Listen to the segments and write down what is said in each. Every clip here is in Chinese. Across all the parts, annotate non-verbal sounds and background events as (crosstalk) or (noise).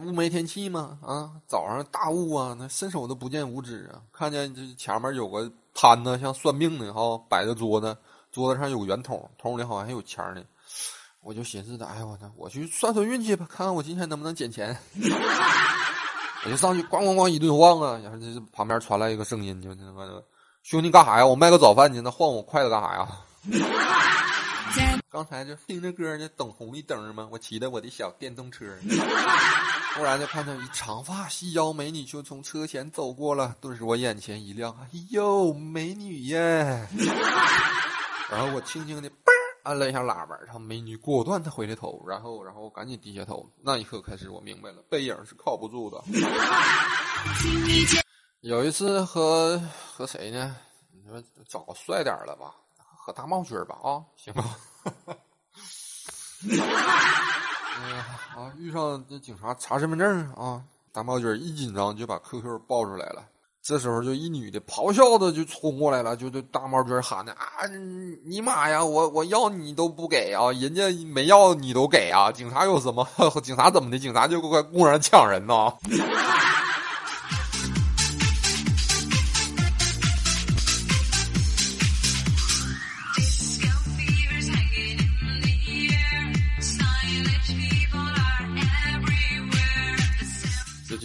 雾霾天气嘛，啊，早上大雾啊，那伸手都不见五指啊。看见这前面有个摊子，像算命的哈，摆着桌子，桌子上有圆筒，筒里好像还有钱呢。我就寻思着，哎呀，我操，我去算算运气吧，看看我今天能不能捡钱。(laughs) 我就上去咣咣咣一顿晃啊，然后这旁边传来一个声音，就他妈的，兄弟干啥呀？我卖个早饭去，那晃我筷子干啥呀？刚才就听着歌呢，等红绿灯嘛，我骑着我的小电动车，(laughs) 忽然就看到一长发细腰美女就从车前走过了，顿时我眼前一亮，哎呦，美女耶！(laughs) 然后我轻轻的嘣按了一下喇叭，然后美女果断的回了头，然后然后赶紧低下头。那一刻开始，我明白了，背影是靠不住的。(laughs) 有一次和和谁呢？你说找个帅点的吧，和大帽军吧啊，行吗？哎呀啊！遇上这警察查身份证啊，大帽军一紧张就把 QQ 报出来了。这时候就一女的咆哮的就冲过来了，就对大帽军喊的啊：“你妈呀！我我要你都不给啊，人家没要你都给啊！警察有什么？(laughs) 警察怎么的？警察就快公然抢人呢！” (laughs)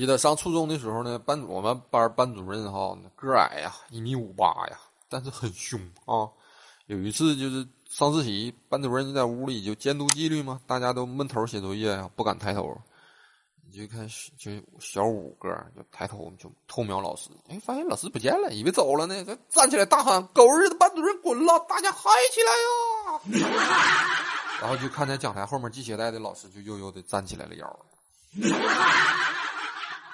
记得上初中的时候呢，班我们班班主任哈个矮呀，一米五八呀，但是很凶啊。有一次就是上自习，班主任就在屋里就监督纪律嘛，大家都闷头写作业呀，不敢抬头。你就看就小五个就抬头就偷瞄老师，哎，发现老师不见了，以为走了呢，站起来大喊：“狗日的班主任滚了！大家嗨起来呀！” (laughs) 然后就看见讲台后面系鞋带的老师就悠悠的站起来了腰。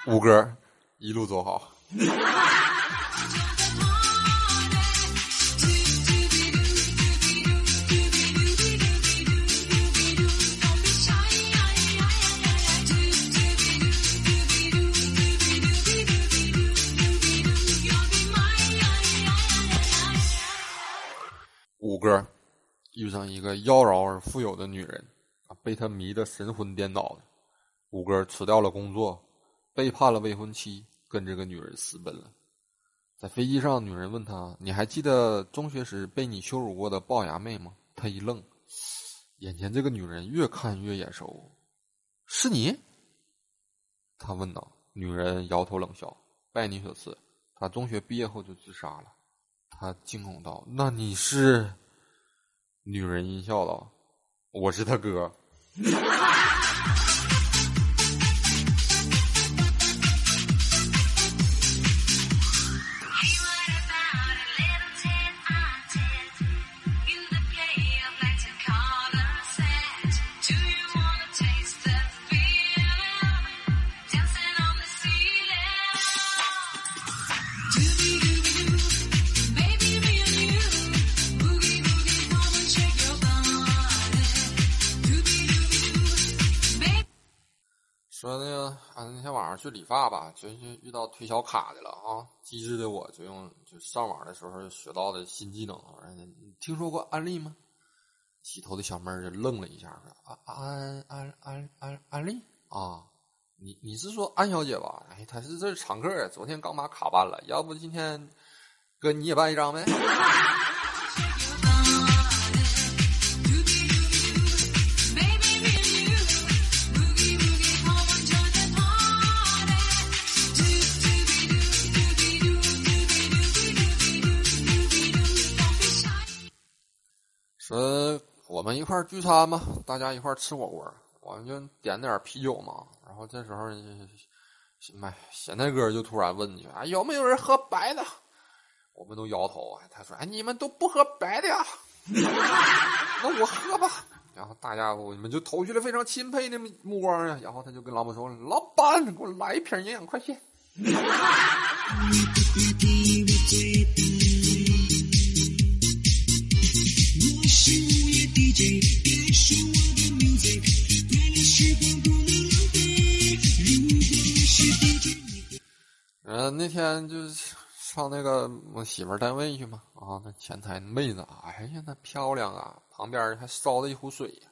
五哥，一路走好。(laughs) 五哥遇上一个妖娆而富有的女人，啊，被她迷得神魂颠倒的。五哥辞掉了工作。背叛了未婚妻，跟这个女人私奔了。在飞机上，女人问他：“你还记得中学时被你羞辱过的龅牙妹吗？”他一愣，眼前这个女人越看越眼熟，是你？他问道。女人摇头冷笑：“拜你所赐，他中学毕业后就自杀了。”他惊恐道：“那你是？”女人阴笑道：“我是他哥。”说那个啊，那天晚上去理发吧，就就遇到推销卡的了啊！机智的我就用就上网的时候学到的新技能，你听说过安利吗？洗头的小妹儿就愣了一下，说：“安安安安安利啊，你你是说安小姐吧？哎，她是这是常客呀，昨天刚把卡办了，要不今天哥你也办一张呗？”说我们一块聚餐吧，大家一块吃火锅，我们就点点啤酒嘛。然后这时候，麦咸菜哥就突然问你：“啊，有没有人喝白的？”我们都摇头啊。他说：“哎，你们都不喝白的呀？(laughs) 那我喝吧。”然后大家伙你们就投去了非常钦佩的目光啊。然后他就跟老板说：“老板，给我来一瓶营养快线。”呃，那天就是上那个我媳妇儿单位去嘛，啊，那前台妹子，哎呀，那漂亮啊！旁边还烧了一壶水，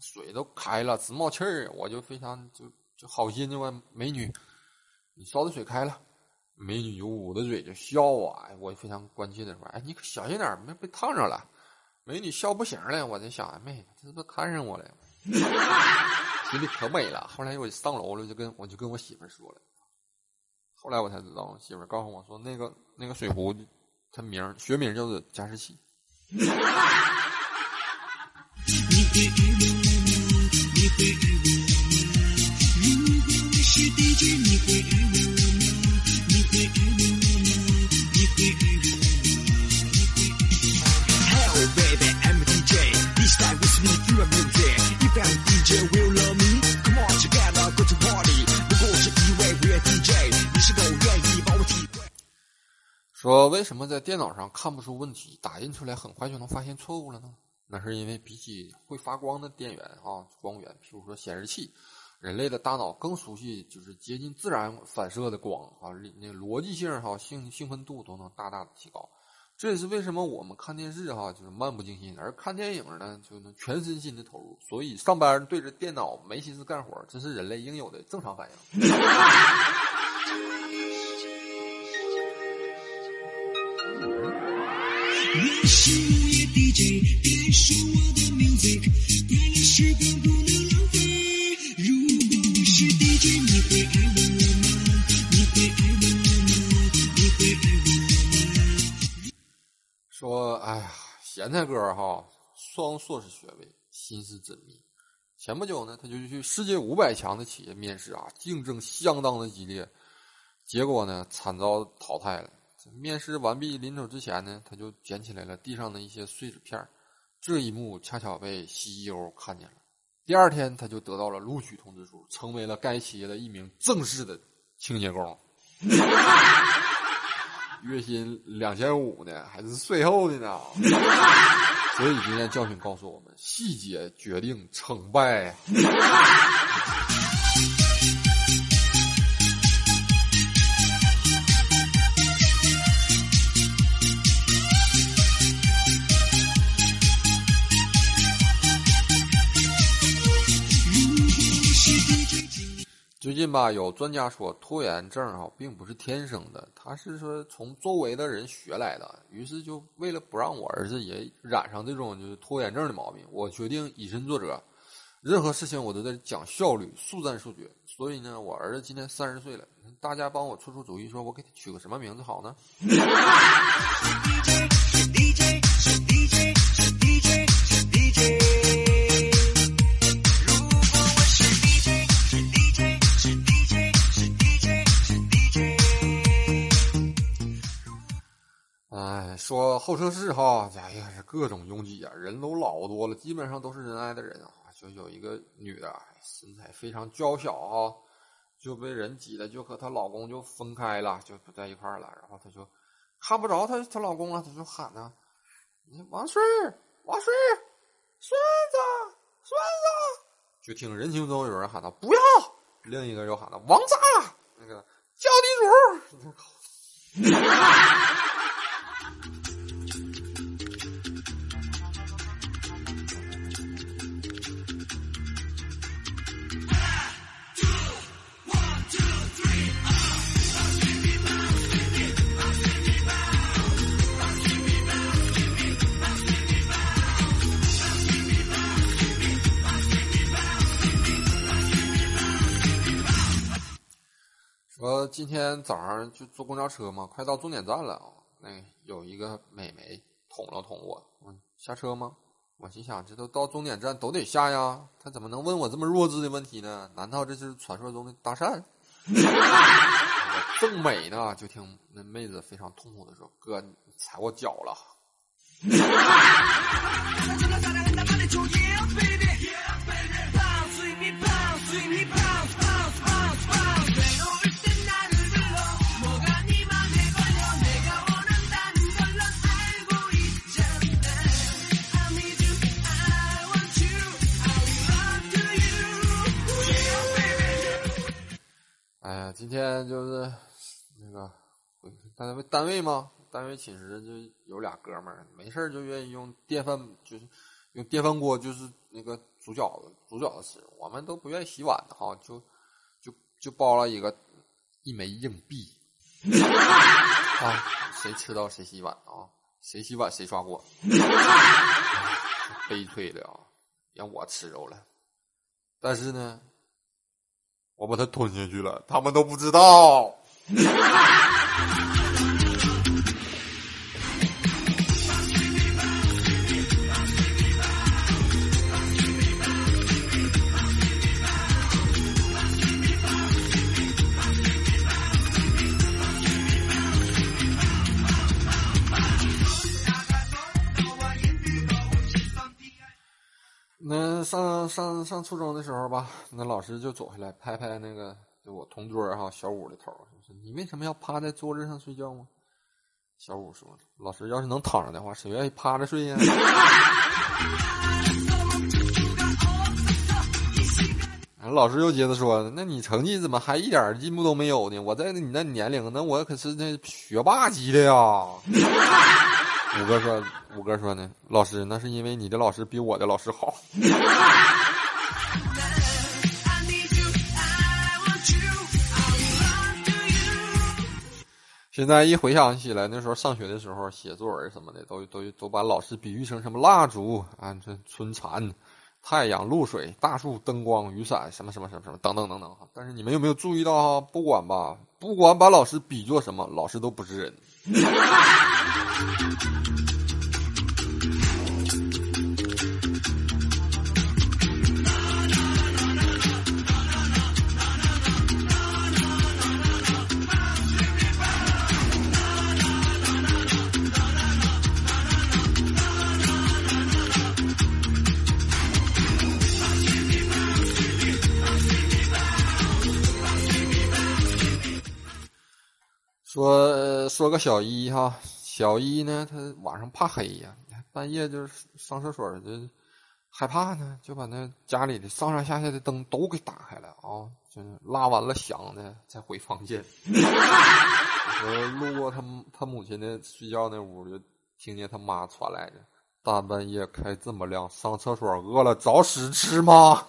水都开了，直冒气儿，我就非常就就好心就问美女：“你烧的水开了。”美女就捂着嘴就笑啊！我非常关切的说：“哎，你可小心点，别被烫着了。”美女笑不行了，我在想：“妹，这是不是看上我了？” (laughs) 心里可美了。后来我上楼了，就跟我就跟我媳妇儿说了。后来我才知道，媳妇儿告诉我说，那个那个水壶，它名学名叫做加湿器。说为什么在电脑上看不出问题，打印出来很快就能发现错误了呢？那是因为比起会发光的电源啊，光源，譬如说显示器，人类的大脑更熟悉就是接近自然反射的光啊，那逻辑性哈兴兴奋度都能大大的提高。这也是为什么我们看电视哈就是漫不经心，而看电影呢就能全身心的投入。所以上班对着电脑没心思干活，这是人类应有的正常反应。(laughs) 说，哎呀，咸菜哥哈，双硕士学位，心思缜密。前不久呢，他就去世界五百强的企业面试啊，竞争相当的激烈，结果呢，惨遭淘汰了。面试完毕，临走之前呢，他就捡起来了地上的一些碎纸片这一幕恰巧被 CEO 看见了。第二天，他就得到了录取通知书，成为了该企业的一名正式的清洁工。月薪两千五呢，还是税后的呢？所以今天教训告诉我们：细节决定成败。近吧，有专家说拖延症哈并不是天生的，他是说从周围的人学来的。于是就为了不让我儿子也染上这种就是拖延症的毛病，我决定以身作则，任何事情我都在讲效率、速战速决。所以呢，我儿子今年三十岁了，大家帮我出出主意，说我给他取个什么名字好呢？说候车室哈，哎呀是各种拥挤啊，人都老多了，基本上都是仁爱的人啊。就有一个女的，身材非常娇小啊，就被人挤的，就和她老公就分开了，就不在一块了。然后她就看不着她她老公了，她就喊呢：“王顺，王顺，顺子，顺子！”就听人群中有人喊道：“不要！”另一个又喊道：“王炸！”那个叫地主。今天早上就坐公交车嘛，快到终点站了。那有一个美眉捅了捅我，问下车吗？我心想，这都到终点站都得下呀，他怎么能问我这么弱智的问题呢？难道这就是传说中的搭讪？正美呢，就听那妹子非常痛苦的说：“哥，踩我脚了。”今天就是那个单位单位嘛，单位寝室就有俩哥们儿，没事就愿意用电饭，就是用电饭锅，就是那个煮饺子，煮饺子吃。我们都不愿意洗碗的哈，就就就包了一个一枚硬币。啊，谁吃到谁洗碗啊？谁洗碗谁刷锅。(laughs) 悲催的啊，让我吃着了。但是呢，我把它吞下去了，他们都不知道。(laughs) 上上上初中的时候吧，那老师就走下来拍拍那个就我同桌哈小五的头，说：“你为什么要趴在桌子上睡觉吗？”小五说：“老师要是能躺着的话，谁愿意趴着睡呀？” (laughs) 老师又接着说：“那你成绩怎么还一点进步都没有呢？我在你那年龄，那我可是那学霸级的呀。”五哥说：“五哥说呢，老师，那是因为你的老师比我的老师好。(laughs) ”现在一回想起来，那时候上学的时候写作文什么的，都都都把老师比喻成什么蜡烛啊，这春蚕、太阳、露水、大树、灯光、雨伞，什么什么什么什么等等等等哈。但是你们有没有注意到哈？不管吧，不管把老师比作什么，老师都不是人。说说个小一哈，小一呢，他晚上怕黑呀，半夜就是上厕所就害怕呢，就把那家里的上上下下的灯都给打开了啊，就拉完了响的再回房间。我路过他他母亲的睡觉那屋，就听见他妈传来的：“大半夜开这么亮，上厕所饿了找屎吃吗？”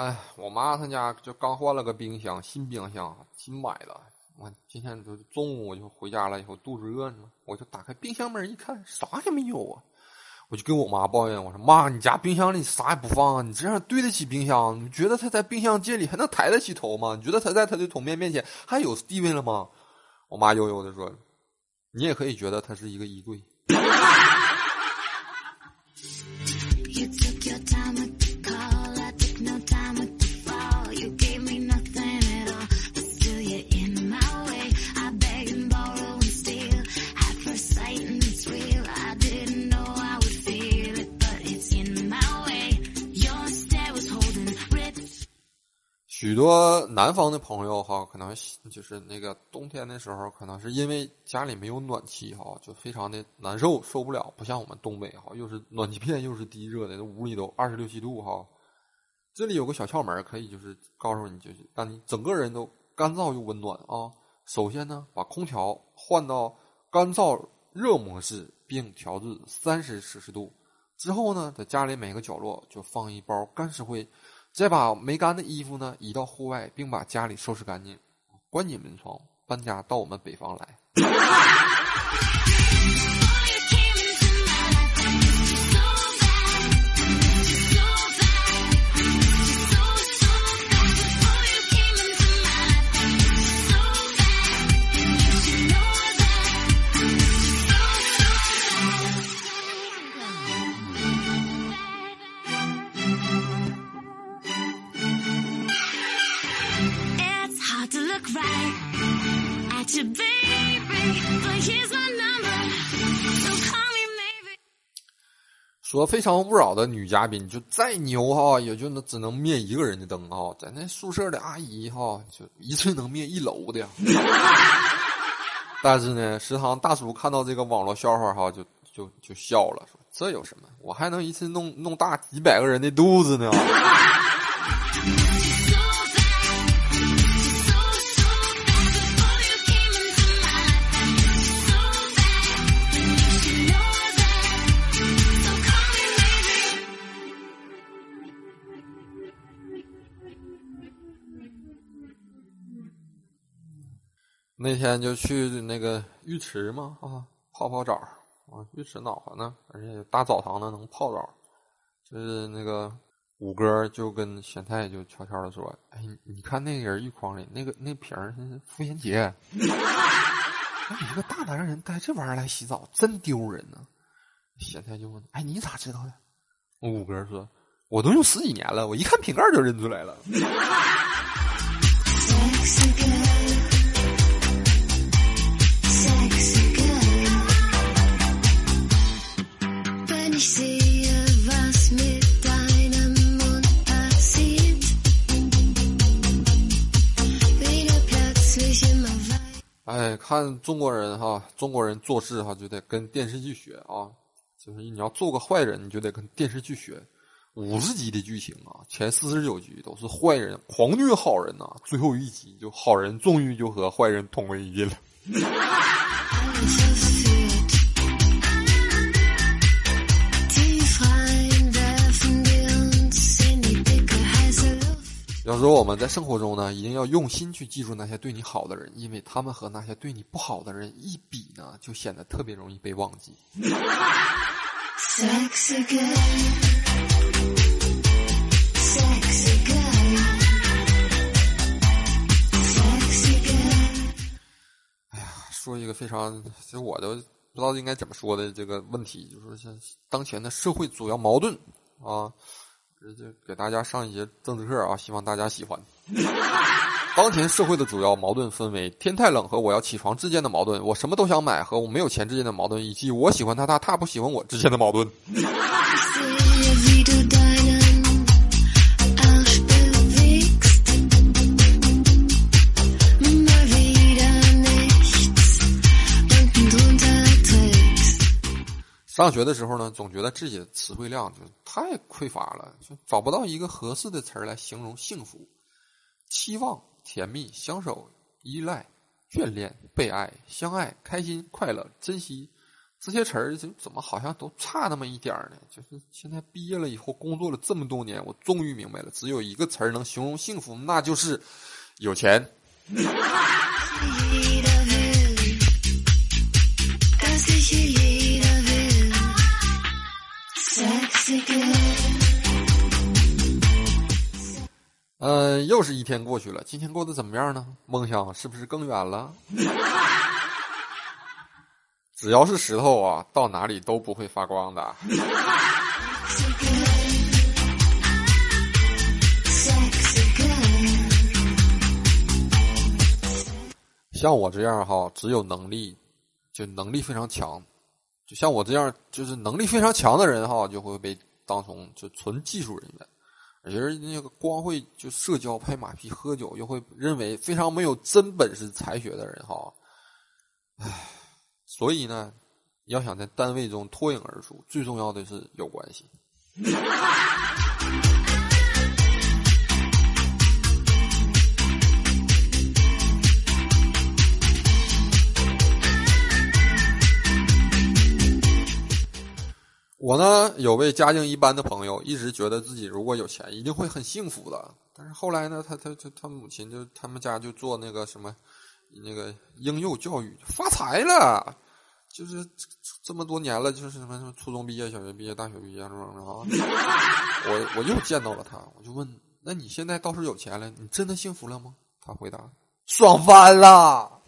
哎，我妈她家就刚换了个冰箱，新冰箱，新买的。我今天就中午我就回家了，以后肚子饿呢，我就打开冰箱门一看，啥也没有啊！我就跟我妈抱怨，我说妈，你家冰箱里啥也不放啊？你这样对得起冰箱？你觉得他在冰箱界里还能抬得起头吗？你觉得他在他的桶面面前还有地位了吗？我妈悠悠的说：“你也可以觉得它是一个衣柜。(laughs) ”许多南方的朋友哈，可能就是那个冬天的时候，可能是因为家里没有暖气哈，就非常的难受，受不了。不像我们东北哈，又是暖气片又是地热的，那屋里都二十六七度哈。这里有个小窍门，可以就是告诉你，就是让你整个人都干燥又温暖啊。首先呢，把空调换到干燥热模式，并调至三十摄氏度。之后呢，在家里每个角落就放一包干石灰。再把没干的衣服呢移到户外，并把家里收拾干净，关紧门窗，搬家到我们北方来。说《非诚勿扰》的女嘉宾就再牛哈，也就能只能灭一个人的灯哈。在那宿舍的阿姨哈，就一次能灭一楼的。(laughs) 但是呢，食堂大叔看到这个网络笑话哈，就就就笑了，说这有什么？我还能一次弄弄大几百个人的肚子呢。那天就去那个浴池嘛，啊，泡泡澡啊，浴池暖和呢，而且大澡堂呢能泡澡。就是那个五哥就跟咸菜就悄悄的说：“哎，你看那个人浴筐里那个那瓶是妇炎洁，你一个大男人带这玩意儿来洗澡，真丢人呢。”咸菜就问：“哎，你咋知道的？”五哥说：“我都用十几年了，我一看瓶盖就认出来了。”哎，看中国人哈，中国人做事哈就得跟电视剧学啊，就是你要做个坏人，你就得跟电视剧学。五十集的剧情啊，前四十九集都是坏人狂虐好人呐，最后一集就好人终于就和坏人同归于尽了。(laughs) 要说我们在生活中呢，一定要用心去记住那些对你好的人，因为他们和那些对你不好的人一比呢，就显得特别容易被忘记。哎呀，说一个非常，其实我都不知道应该怎么说的这个问题，就是像当前的社会主要矛盾啊。直接给大家上一节政治课啊，希望大家喜欢。(laughs) 当前社会的主要矛盾分为天太冷和我要起床之间的矛盾，我什么都想买和我没有钱之间的矛盾，以及我喜欢他他他不喜欢我之间的矛盾。(laughs) 上学的时候呢，总觉得自己的词汇量就太匮乏了，就找不到一个合适的词儿来形容幸福、期望、甜蜜、相守、依赖、眷恋、被爱、相爱、开心、快乐、珍惜这些词儿，就怎么好像都差那么一点儿呢？就是现在毕业了以后，工作了这么多年，我终于明白了，只有一个词儿能形容幸福，那就是有钱。(laughs) 嗯，又是一天过去了，今天过得怎么样呢？梦想是不是更远了？只要是石头啊，到哪里都不会发光的。像我这样哈，只有能力，就能力非常强。就像我这样，就是能力非常强的人哈，就会被当成就纯技术人员；而那个光会就社交、拍马屁、喝酒，又会认为非常没有真本事、才学的人哈。唉，所以呢，要想在单位中脱颖而出，最重要的是有关系。(laughs) 我呢，有位家境一般的朋友，一直觉得自己如果有钱，一定会很幸福的。但是后来呢，他他他他母亲就他们家就做那个什么，那个婴幼教育，发财了。就是这么多年了，就是什么什么初中毕业、小学毕业、大学毕业什么的啊。我我又见到了他，我就问：那你现在倒是有钱了，你真的幸福了吗？他回答：爽翻了。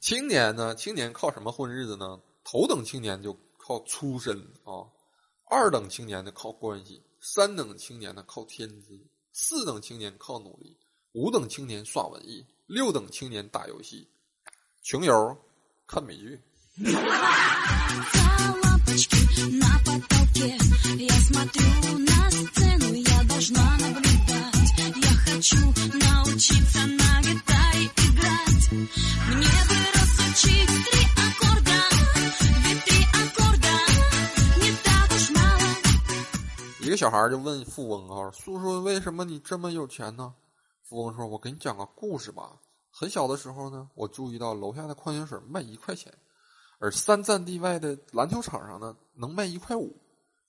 青年呢？青年靠什么混日子呢？头等青年就靠出身啊，二等青年的靠关系，三等青年的靠天资，四等青年靠努力，五等青年耍文艺，六等青年打游戏，穷游看美剧。一个小孩就问富翁啊：“叔叔，为什么你这么有钱呢？”富翁说：“我给你讲个故事吧。很小的时候呢，我注意到楼下的矿泉水卖一块钱。”而三站地外的篮球场上呢，能卖一块五，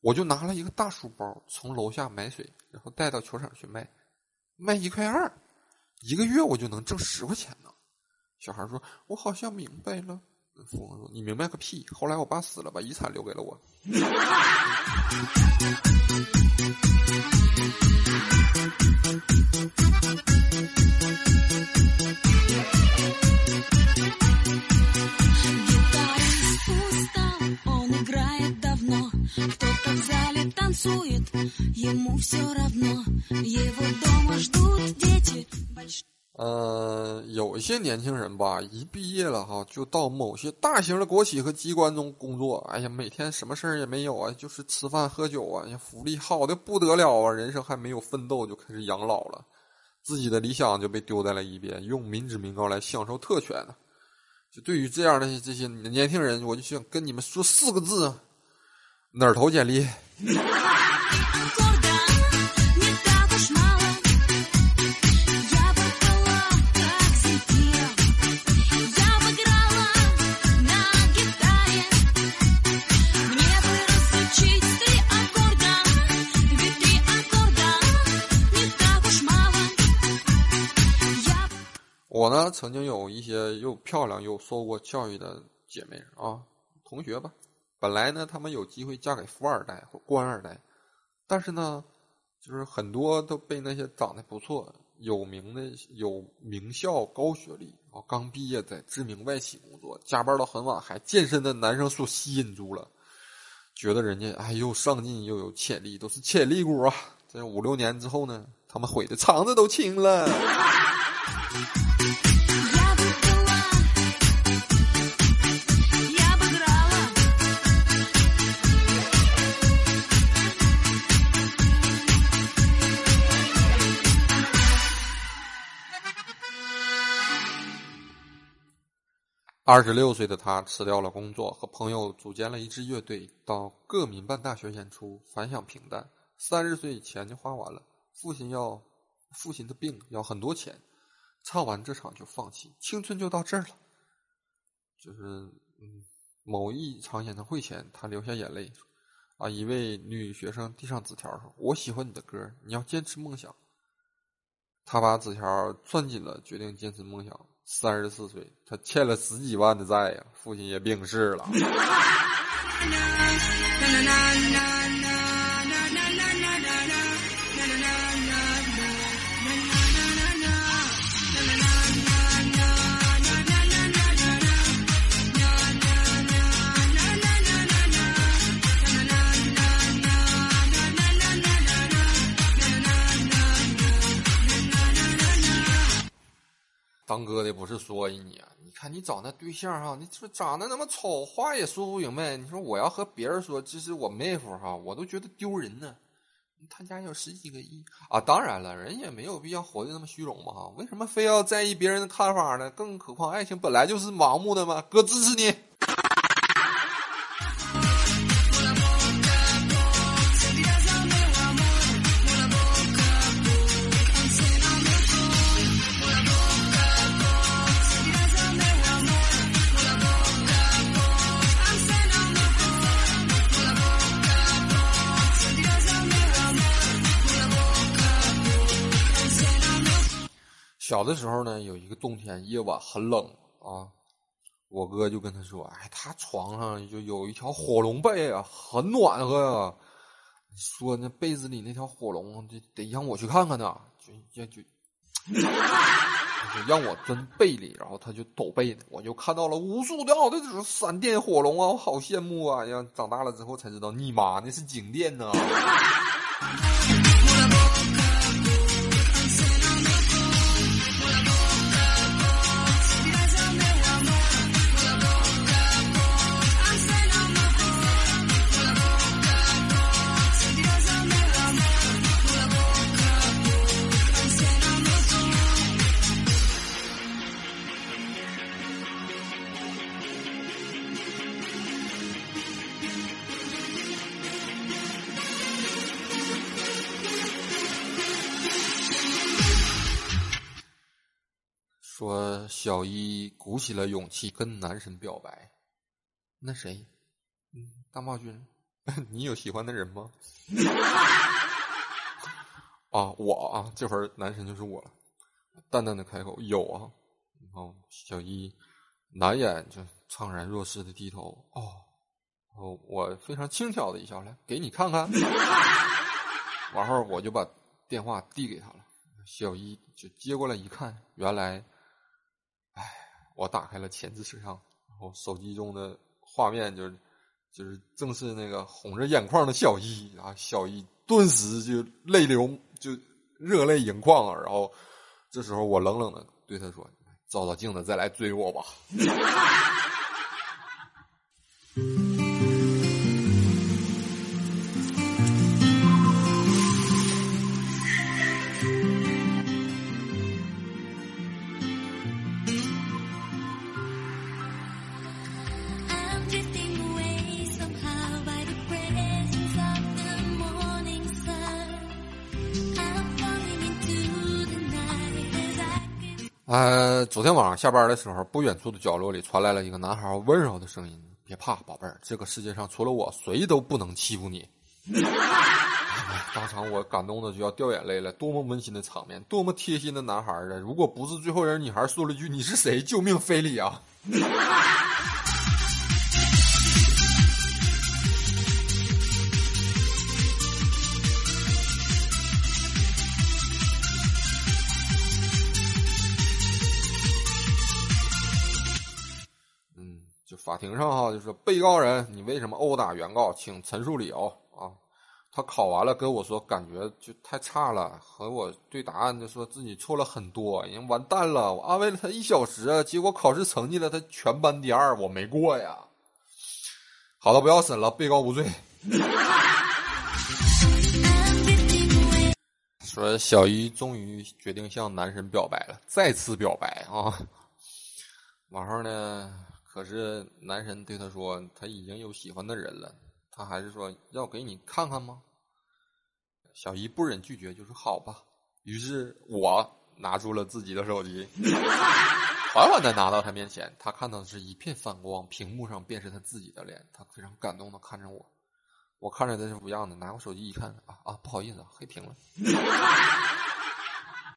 我就拿了一个大书包从楼下买水，然后带到球场去卖，卖一块二，一个月我就能挣十块钱呢。小孩说：“我好像明白了。”富翁说：“你明白个屁！后来我爸死了，把遗产留给了我。(laughs) ”呃，有一些年轻人吧，一毕业了哈，就到某些大型的国企和机关中工作。哎呀，每天什么事儿也没有啊，就是吃饭喝酒啊，福利好的不得了啊，人生还没有奋斗就开始养老了，自己的理想就被丢在了一边，用民脂民膏来享受特权呢。就对于这样的这些年轻人，我就想跟你们说四个字：哪儿投简历？我呢，曾经有一些又漂亮又受过教育的姐妹啊，同学吧。本来呢，他们有机会嫁给富二代或官二代，但是呢，就是很多都被那些长得不错、有名的、有名校、高学历啊，刚毕业在知名外企工作、加班到很晚还健身的男生所吸引住了，觉得人家哎又上进又有潜力，都是潜力股啊。这五六年之后呢，他们悔的肠子都青了。(laughs) 二十六岁的他辞掉了工作，和朋友组建了一支乐队，到各民办大学演出，反响平淡。三十岁钱就花完了，父亲要父亲的病要很多钱，唱完这场就放弃，青春就到这儿了。就是嗯，某一场演唱会前，他流下眼泪，啊，一位女学生递上纸条说：“我喜欢你的歌，你要坚持梦想。”他把纸条攥紧了，决定坚持梦想。三十四岁，他欠了十几万的债呀，父亲也病逝了。(laughs) 当哥的不是说你啊，你看你找那对象哈，你说长得那么丑，话也说不明白。你说我要和别人说这是我妹夫哈，我都觉得丢人呢。他家有十几个亿啊，当然了，人也没有必要活得那么虚荣嘛哈。为什么非要在意别人的看法呢？更何况爱情本来就是盲目的嘛。哥支持你。小的时候呢，有一个冬天夜晚很冷啊，我哥就跟他说：“哎，他床上就有一条火龙被啊，很暖和呀。说那被子里那条火龙，得得让我去看看呢。”就就就，让我钻被里，然后他就抖被呢，我就看到了无数的这种闪电火龙啊，我好羡慕啊！呀，长大了之后才知道，你妈那是静电呢。小一鼓起了勇气跟男神表白，那谁？嗯，大茂君，(laughs) 你有喜欢的人吗？(laughs) 啊，我啊，这会儿男神就是我了。淡淡的开口，有啊。然后小一难掩就怅然若失的低头。哦，哦，我非常轻巧的一笑，来给你看看。完后我就把电话递给他了。小一就接过来一看，原来。我打开了前置摄像，然后手机中的画面就是，就是正是那个红着眼眶的小一，然后小一顿时就泪流，就热泪盈眶啊！然后这时候我冷冷的对他说：“照照镜子再来追我吧。” (laughs) 呃，昨天晚上下班的时候，不远处的角落里传来了一个男孩温柔的声音：“别怕，宝贝儿，这个世界上除了我，谁都不能欺负你。(laughs) ”当场我感动的就要掉眼泪了，多么温馨的场面，多么贴心的男孩啊！如果不是最后人女孩说了句“你是谁？救命，非礼啊！” (laughs) 法庭上哈，就是被告人，你为什么殴打原告？请陈述理由啊！他考完了跟我说，感觉就太差了，和我对答案就说自己错了很多，已经完蛋了。我安慰了他一小时，结果考试成绩了，他全班第二，我没过呀。好了，不要审了，被告无罪。说小一终于决定向男神表白了，再次表白啊！晚上呢？可是男神对他说：“他已经有喜欢的人了。”他还是说：“要给你看看吗？”小姨不忍拒绝，就说：“好吧。”于是我拿出了自己的手机，(laughs) 缓缓的拿到他面前。他看到的是一片反光，屏幕上便是他自己的脸。他非常感动的看着我，我看着他是不一样的。拿过手机一看，啊啊，不好意思，黑屏了。